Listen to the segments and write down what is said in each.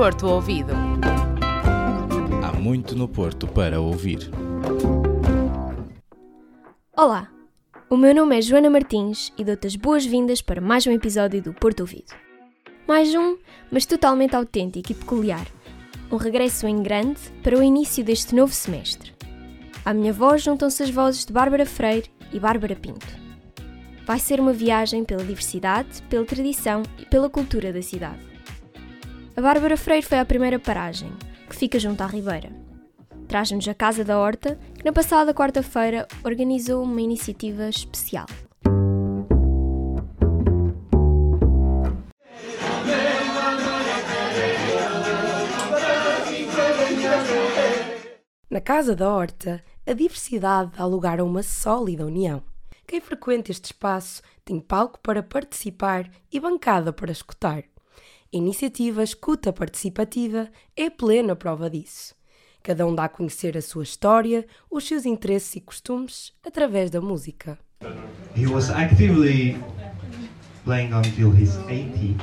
Porto Ouvido. Há muito no Porto para ouvir. Olá, o meu nome é Joana Martins e dou-te as boas-vindas para mais um episódio do Porto Ouvido. Mais um, mas totalmente autêntico e peculiar. Um regresso em grande para o início deste novo semestre. À minha voz juntam-se as vozes de Bárbara Freire e Bárbara Pinto. Vai ser uma viagem pela diversidade, pela tradição e pela cultura da cidade. A Bárbara Freire foi a primeira paragem, que fica junto à Ribeira. Traz-nos a Casa da Horta, que na passada quarta-feira organizou uma iniciativa especial. Na Casa da Horta, a diversidade dá lugar a uma sólida união. Quem frequenta este espaço tem palco para participar e bancada para escutar. Iniciativa Escuta Participativa é plena prova disso. Cada um dá a conhecer a sua história, os seus interesses e costumes através da música. He was actively playing until he's 80.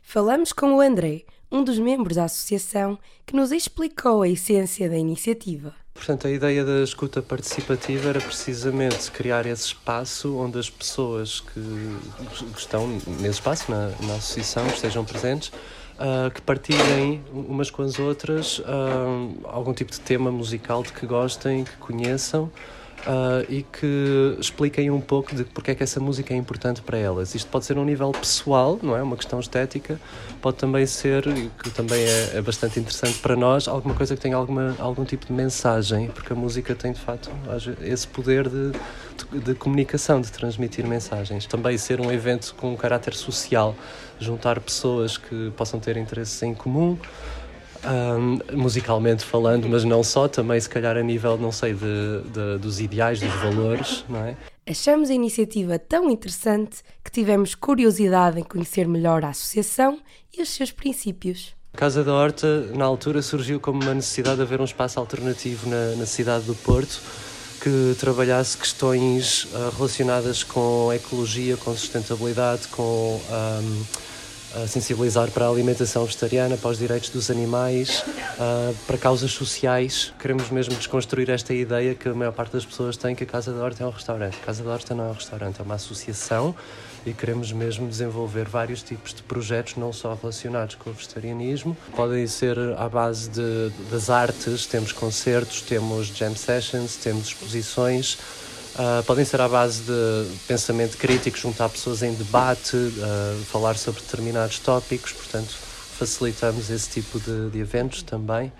Falamos com o André, um dos membros da associação, que nos explicou a essência da iniciativa. Portanto, a ideia da escuta participativa era precisamente criar esse espaço onde as pessoas que estão nesse espaço, na, na associação, estejam presentes, uh, que partilhem umas com as outras uh, algum tipo de tema musical de que gostem, que conheçam uh, e que expliquem um pouco de porque é que essa música é importante para elas. Isto pode ser um nível pessoal, não é? Uma questão estética, pode também ser, que também é, é, bastante interessante para nós, alguma coisa que tenha alguma, algum tipo de mensagem, porque a música tem de facto esse poder de, de, de comunicação, de transmitir mensagens. Também ser um evento com um caráter social, juntar pessoas que possam ter interesses em comum um, musicalmente falando, mas não só, também se calhar a nível, não sei, de, de, dos ideais, dos valores, não é? Achamos a iniciativa tão interessante que tivemos curiosidade em conhecer melhor a associação e os seus princípios. A Casa da Horta, na altura, surgiu como uma necessidade de haver um espaço alternativo na, na cidade do Porto que trabalhasse questões uh, relacionadas com ecologia, com sustentabilidade, com. Um, a sensibilizar para a alimentação vegetariana, para os direitos dos animais, uh, para causas sociais. Queremos mesmo desconstruir esta ideia que a maior parte das pessoas tem que a Casa da Horta é um restaurante. A Casa da Horta não é um restaurante, é uma associação e queremos mesmo desenvolver vários tipos de projetos, não só relacionados com o vegetarianismo. Podem ser à base de, das artes, temos concertos, temos jam sessions, temos exposições, Uh, podem ser à base de pensamento crítico, juntar pessoas em debate, uh, falar sobre determinados tópicos, portanto, facilitamos esse tipo de, de eventos também.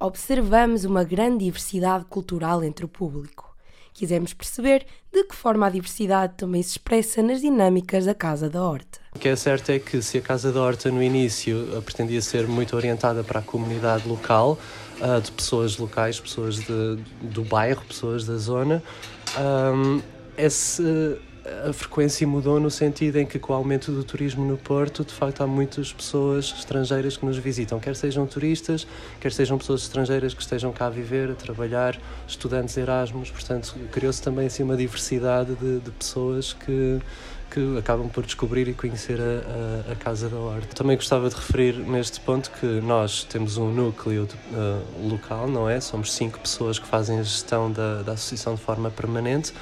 Observamos uma grande diversidade cultural entre o público. Quisemos perceber de que forma a diversidade também se expressa nas dinâmicas da Casa da Horta. O que é certo é que se a Casa da Horta no início pretendia ser muito orientada para a comunidade local, de pessoas locais, pessoas de, do bairro, pessoas da zona, um, a frequência mudou no sentido em que, com o aumento do turismo no Porto, de facto há muitas pessoas estrangeiras que nos visitam, quer sejam turistas, quer sejam pessoas estrangeiras que estejam cá a viver, a trabalhar, estudantes Erasmus. Portanto, criou-se também assim, uma diversidade de, de pessoas que que acabam por descobrir e conhecer a, a, a, Casa da Horta. Também gostava de referir neste ponto que nós temos um núcleo uh, local, não é? Somos cinco pessoas que fazem a gestão da, da associação de forma permanente,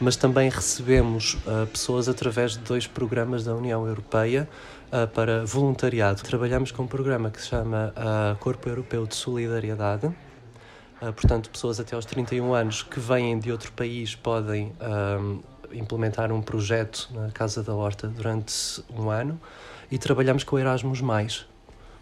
mas também recebemos uh, pessoas através de dois programas da União Europeia uh, para voluntariado. Trabalhamos com um programa que se chama Corpo Europeu de Solidariedade. portanto, pessoas até aos 31 anos que vêm de outro país podem implementar um projeto na Casa da Horta durante um ano e trabalhamos com Erasmus.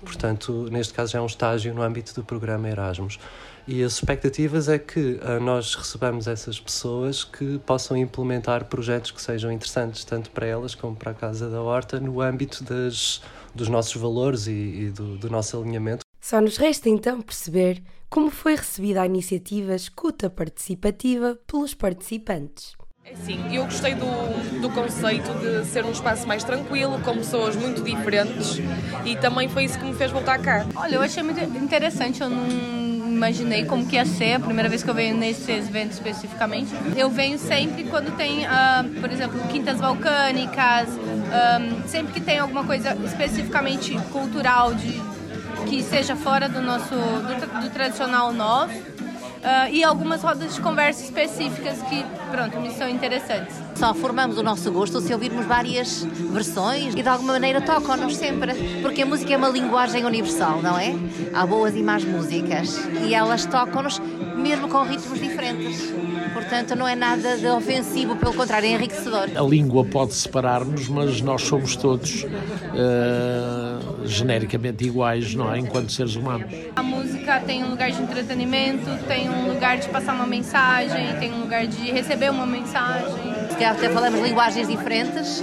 Portanto, neste caso já é um estágio no âmbito do programa Erasmus. E as expectativas é que uh, nós recebamos essas pessoas que possam implementar projetos que sejam interessantes, tanto para elas como para a Casa da Horta, no âmbito das, dos nossos valores e, e do, do nosso alinhamento. Só nos resta então perceber como foi recebida a iniciativa Escuta Participativa pelos participantes. É sim, eu gostei do, do conceito de ser um espaço mais tranquilo, com pessoas muito diferentes e também foi isso que me fez voltar cá. Olha, eu achei muito interessante, eu não imaginei como que ia ser, a primeira vez que eu venho nesse evento especificamente. Eu venho sempre quando tem, uh, por exemplo, quintas balcânicas, um, sempre que tem alguma coisa especificamente cultural de, que seja fora do nosso do, do tradicional nosso uh, e algumas rodas de conversa específicas que, pronto, me são interessantes. Só formamos o nosso gosto se ouvirmos várias versões e de alguma maneira tocam-nos sempre, porque a música é uma linguagem universal, não é? Há boas e más músicas e elas tocam-nos mesmo com ritmos diferentes. Portanto, não é nada de ofensivo, pelo contrário, é enriquecedor. A língua pode separar-nos, mas nós somos todos uh, genericamente iguais, não é? Enquanto seres humanos. A música tem um lugar de entretenimento, tem um lugar de passar uma mensagem, tem um lugar de receber uma mensagem. Até falamos linguagens diferentes,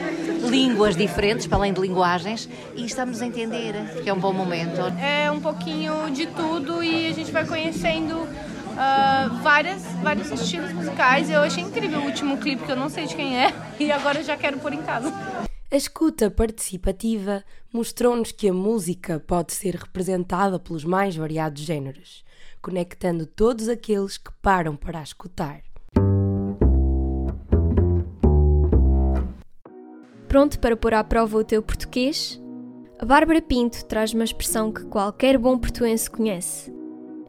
línguas diferentes, para além de linguagens, e estamos a entender, que é um bom momento. É um pouquinho de tudo e a gente vai conhecendo uh, várias, vários estilos musicais. Eu achei incrível o último clipe, que eu não sei de quem é, e agora já quero pôr em casa. A escuta participativa mostrou-nos que a música pode ser representada pelos mais variados géneros, conectando todos aqueles que param para a escutar. Pronto para pôr à prova o teu português? A Bárbara Pinto traz uma expressão que qualquer bom portuense conhece.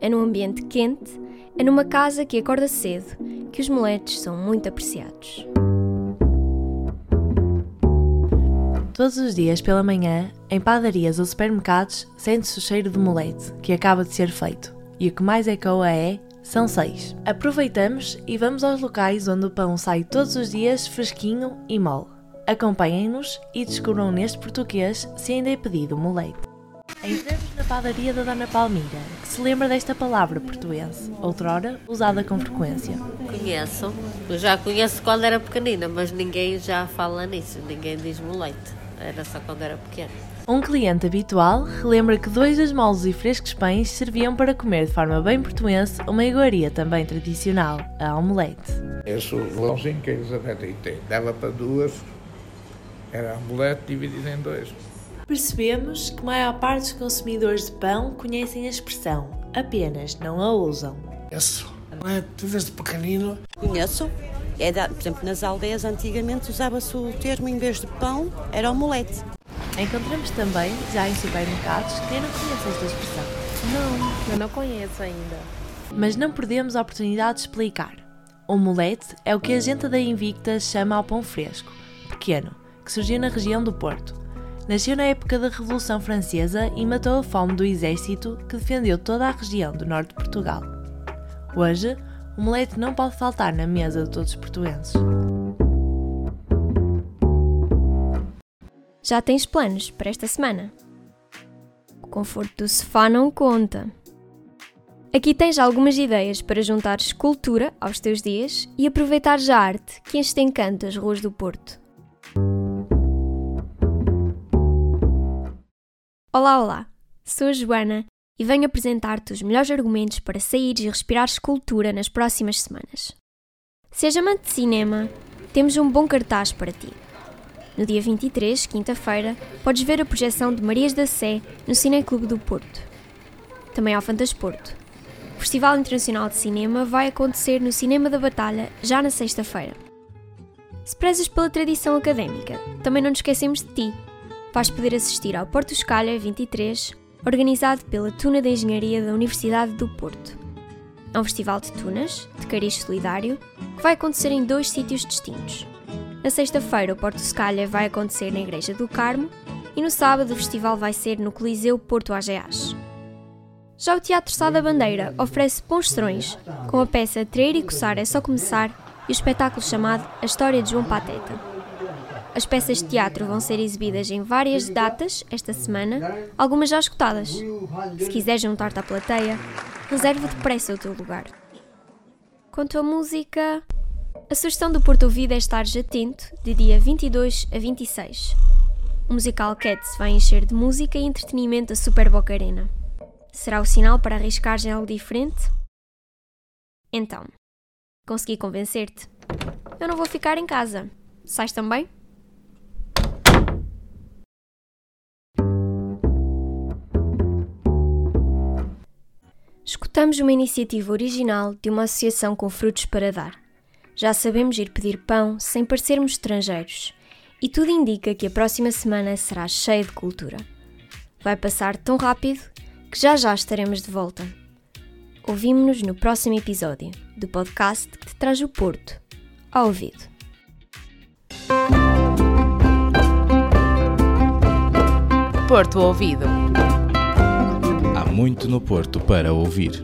É num ambiente quente é numa casa que acorda cedo que os moletes são muito apreciados. Todos os dias pela manhã, em padarias ou supermercados, sente-se o cheiro de molete que acaba de ser feito. E o que mais ecoa é são seis. Aproveitamos e vamos aos locais onde o pão sai todos os dias fresquinho e mole. Acompanhem-nos e descubram neste português se ainda é pedido molete. Entramos na padaria da Dona Palmira, que se lembra desta palavra portuense, outrora usada com frequência. Conheço, eu já conheço quando era pequenina, mas ninguém já fala nisso, ninguém diz moleite, era só quando era pequena. Um cliente habitual relembra que dois esmolos e frescos pães serviam para comer de forma bem portuense uma iguaria também tradicional, a omelete. Esse relógio que a Elizabeth tem, dava para duas, era a omelete dividida em dois percebemos que a maior parte dos consumidores de pão conhecem a expressão, apenas não a usam. Isso, é? Tu desde pequenino? Conheço. É da, por exemplo, nas aldeias antigamente usava-se o termo, em vez de pão, era omelete. Encontramos também, já em supermercados, quem não conhece esta expressão. Não, eu não conheço ainda. Mas não perdemos a oportunidade de explicar. Omelete é o que a gente da Invicta chama ao pão fresco, pequeno, que surgiu na região do Porto Nasceu na época da Revolução Francesa e matou a fome do exército que defendeu toda a região do norte de Portugal. Hoje, o molete não pode faltar na mesa de todos os portuenses. Já tens planos para esta semana? O conforto do sofá não conta. Aqui tens algumas ideias para juntar escultura aos teus dias e aproveitar a arte que enche de encanto as ruas do Porto. Olá, olá! Sou a Joana e venho apresentar-te os melhores argumentos para saíres e respirares cultura nas próximas semanas. Seja amante de cinema, temos um bom cartaz para ti. No dia 23, quinta-feira, podes ver a projeção de Marias da Sé no Cineclube do Porto. Também ao Fantasporto. O Festival Internacional de Cinema vai acontecer no Cinema da Batalha já na sexta-feira. Se prezas pela tradição académica, também não nos esquecemos de ti vais poder assistir ao Porto Escalha 23, organizado pela Tuna de Engenharia da Universidade do Porto. É um festival de tunas, de cariz solidário, que vai acontecer em dois sítios distintos. Na sexta-feira, o Porto Escalha vai acontecer na Igreja do Carmo e no sábado o festival vai ser no Coliseu Porto AGAs. Já o Teatro Sá da Bandeira oferece bons com a peça Trair e Coçar é só começar e o espetáculo chamado A História de João Pateta. As peças de teatro vão ser exibidas em várias datas esta semana, algumas já escutadas. Se quiseres juntar-te à plateia, reserva depressa o teu lugar. Quanto à música, a sugestão do Porto Ouvido é estar atento de dia 22 a 26. O musical Cats vai encher de música e entretenimento a Super Boca Arena. Será o sinal para arriscares em algo diferente? Então, consegui convencer-te. Eu não vou ficar em casa. Sais também? Escutamos uma iniciativa original de uma associação com frutos para dar. Já sabemos ir pedir pão sem parecermos estrangeiros, e tudo indica que a próxima semana será cheia de cultura. Vai passar tão rápido que já já estaremos de volta. Ouvimos-nos no próximo episódio do podcast que te traz o Porto ao ouvido. Porto Ouvido. Muito no Porto para ouvir.